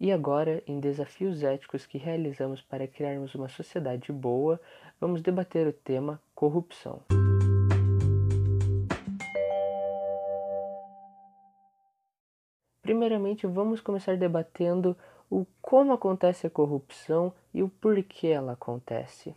E agora, em desafios éticos que realizamos para criarmos uma sociedade boa, vamos debater o tema corrupção. Primeiramente, vamos começar debatendo o como acontece a corrupção e o porquê ela acontece.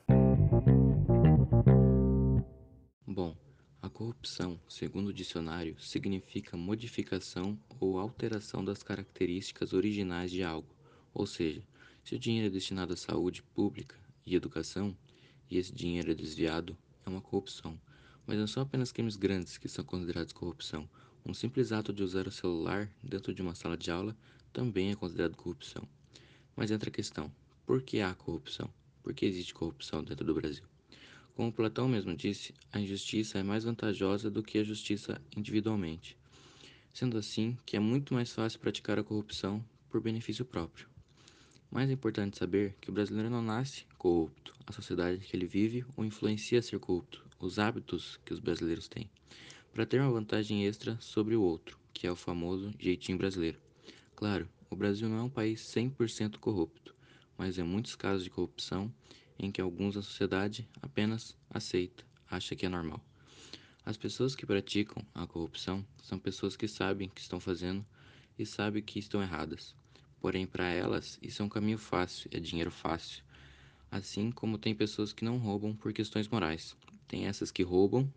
Corrupção, segundo o dicionário, significa modificação ou alteração das características originais de algo. Ou seja, se o dinheiro é destinado à saúde pública e educação, e esse dinheiro é desviado, é uma corrupção. Mas não são apenas crimes grandes que são considerados corrupção. Um simples ato de usar o celular dentro de uma sala de aula também é considerado corrupção. Mas entra a questão: por que há corrupção? Por que existe corrupção dentro do Brasil? Como Platão mesmo disse, a injustiça é mais vantajosa do que a justiça individualmente, sendo assim que é muito mais fácil praticar a corrupção por benefício próprio. Mais importante saber que o brasileiro não nasce corrupto, a sociedade que ele vive o influencia a ser corrupto, os hábitos que os brasileiros têm, para ter uma vantagem extra sobre o outro, que é o famoso jeitinho brasileiro. Claro, o Brasil não é um país 100% corrupto, mas em muitos casos de corrupção em que alguns da sociedade apenas aceita, acha que é normal. As pessoas que praticam a corrupção são pessoas que sabem que estão fazendo e sabem que estão erradas. Porém, para elas, isso é um caminho fácil, é dinheiro fácil. Assim como tem pessoas que não roubam por questões morais. Tem essas que roubam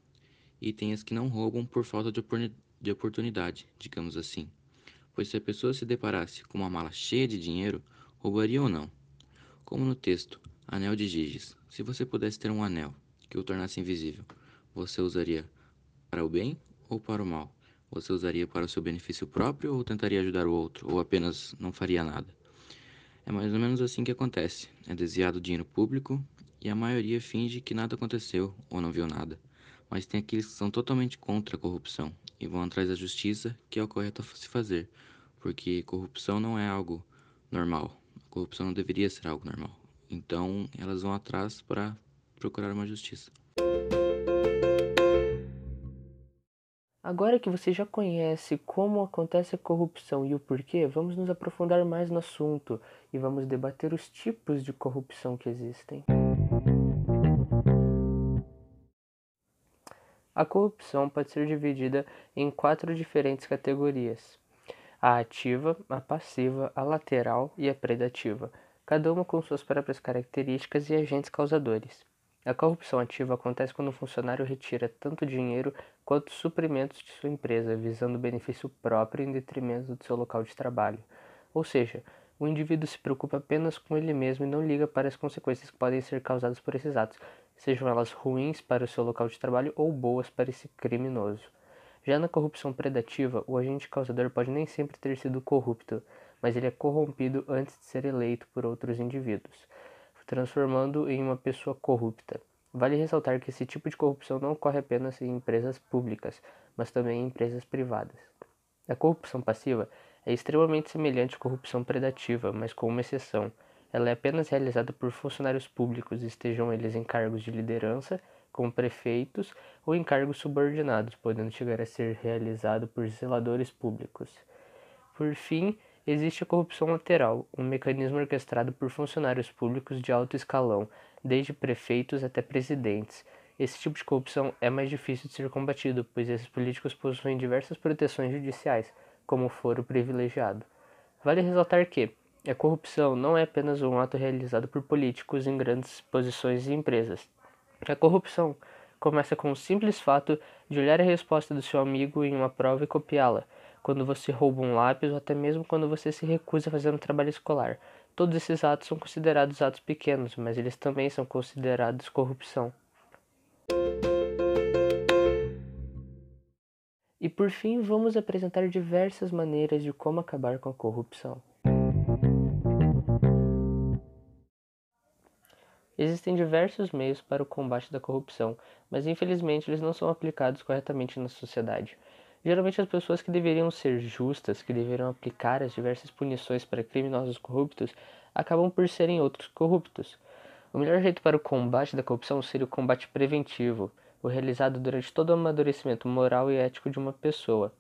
e tem as que não roubam por falta de oportunidade, digamos assim. Pois se a pessoa se deparasse com uma mala cheia de dinheiro, roubaria ou não? Como no texto, Anel de Giges. Se você pudesse ter um anel que o tornasse invisível, você usaria para o bem ou para o mal? Você usaria para o seu benefício próprio ou tentaria ajudar o outro, ou apenas não faria nada? É mais ou menos assim que acontece. É desviado dinheiro público e a maioria finge que nada aconteceu ou não viu nada. Mas tem aqueles que são totalmente contra a corrupção e vão atrás da justiça, que é o correto a se fazer, porque corrupção não é algo normal. A corrupção não deveria ser algo normal. Então, elas vão atrás para procurar uma justiça. Agora que você já conhece como acontece a corrupção e o porquê, vamos nos aprofundar mais no assunto e vamos debater os tipos de corrupção que existem. A corrupção pode ser dividida em quatro diferentes categorias: a ativa, a passiva, a lateral e a predativa cada uma com suas próprias características e agentes causadores. A corrupção ativa acontece quando um funcionário retira tanto dinheiro quanto suprimentos de sua empresa, visando benefício próprio em detrimento do seu local de trabalho. Ou seja, o indivíduo se preocupa apenas com ele mesmo e não liga para as consequências que podem ser causadas por esses atos, sejam elas ruins para o seu local de trabalho ou boas para esse criminoso. Já na corrupção predativa, o agente causador pode nem sempre ter sido corrupto, mas ele é corrompido antes de ser eleito por outros indivíduos, transformando em uma pessoa corrupta. Vale ressaltar que esse tipo de corrupção não ocorre apenas em empresas públicas, mas também em empresas privadas. A corrupção passiva é extremamente semelhante à corrupção predativa, mas com uma exceção. Ela é apenas realizada por funcionários públicos, estejam eles em cargos de liderança, como prefeitos, ou em cargos subordinados, podendo chegar a ser realizado por zeladores públicos. Por fim, Existe a corrupção lateral, um mecanismo orquestrado por funcionários públicos de alto escalão, desde prefeitos até presidentes. Esse tipo de corrupção é mais difícil de ser combatido, pois esses políticos possuem diversas proteções judiciais, como o foro privilegiado. Vale ressaltar que a corrupção não é apenas um ato realizado por políticos em grandes posições e empresas. A corrupção começa com o simples fato de olhar a resposta do seu amigo em uma prova e copiá-la quando você rouba um lápis ou até mesmo quando você se recusa a fazer um trabalho escolar. Todos esses atos são considerados atos pequenos, mas eles também são considerados corrupção. E por fim, vamos apresentar diversas maneiras de como acabar com a corrupção. Existem diversos meios para o combate da corrupção, mas infelizmente eles não são aplicados corretamente na sociedade. Geralmente as pessoas que deveriam ser justas, que deveriam aplicar as diversas punições para criminosos corruptos, acabam por serem outros corruptos. O melhor jeito para o combate da corrupção seria o combate preventivo, o realizado durante todo o amadurecimento moral e ético de uma pessoa.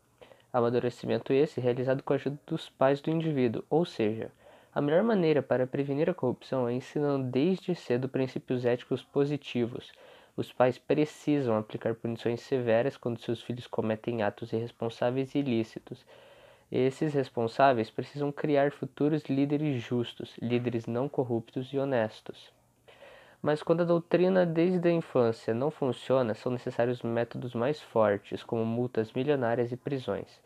Amadurecimento esse realizado com a ajuda dos pais do indivíduo, ou seja, A melhor maneira para prevenir a corrupção é ensinando desde cedo princípios éticos positivos. Os pais precisam aplicar punições severas quando seus filhos cometem atos irresponsáveis e ilícitos. Esses responsáveis precisam criar futuros líderes justos, líderes não corruptos e honestos. Mas quando a doutrina desde a infância não funciona, são necessários métodos mais fortes, como multas milionárias e prisões.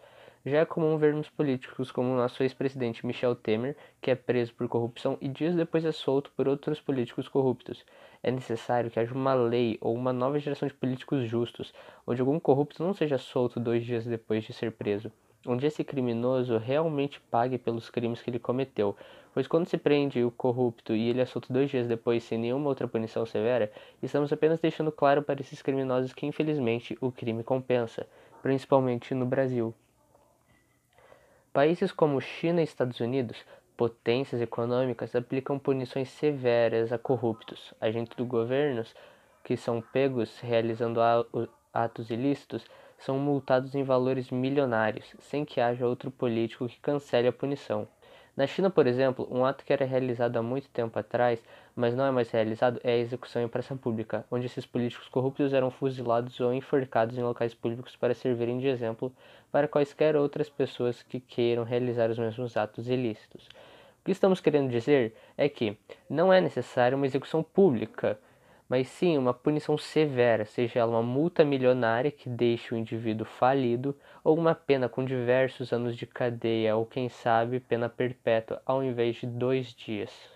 Já é comum vermos políticos como o nosso ex-presidente Michel Temer, que é preso por corrupção e dias depois é solto por outros políticos corruptos. É necessário que haja uma lei ou uma nova geração de políticos justos, onde algum corrupto não seja solto dois dias depois de ser preso, onde esse criminoso realmente pague pelos crimes que ele cometeu, pois quando se prende o corrupto e ele é solto dois dias depois sem nenhuma outra punição severa, estamos apenas deixando claro para esses criminosos que infelizmente o crime compensa, principalmente no Brasil. Países como China e Estados Unidos, potências econômicas, aplicam punições severas a corruptos, agentes do governo que são pegos realizando atos ilícitos são multados em valores milionários, sem que haja outro político que cancele a punição. Na China, por exemplo, um ato que era realizado há muito tempo atrás, mas não é mais realizado, é a execução em praça pública, onde esses políticos corruptos eram fuzilados ou enforcados em locais públicos para servirem de exemplo para quaisquer outras pessoas que queiram realizar os mesmos atos ilícitos. O que estamos querendo dizer é que não é necessária uma execução pública, mas sim uma punição severa, seja ela uma multa milionária que deixe o indivíduo falido, ou uma pena com diversos anos de cadeia, ou quem sabe pena perpétua, ao invés de dois dias.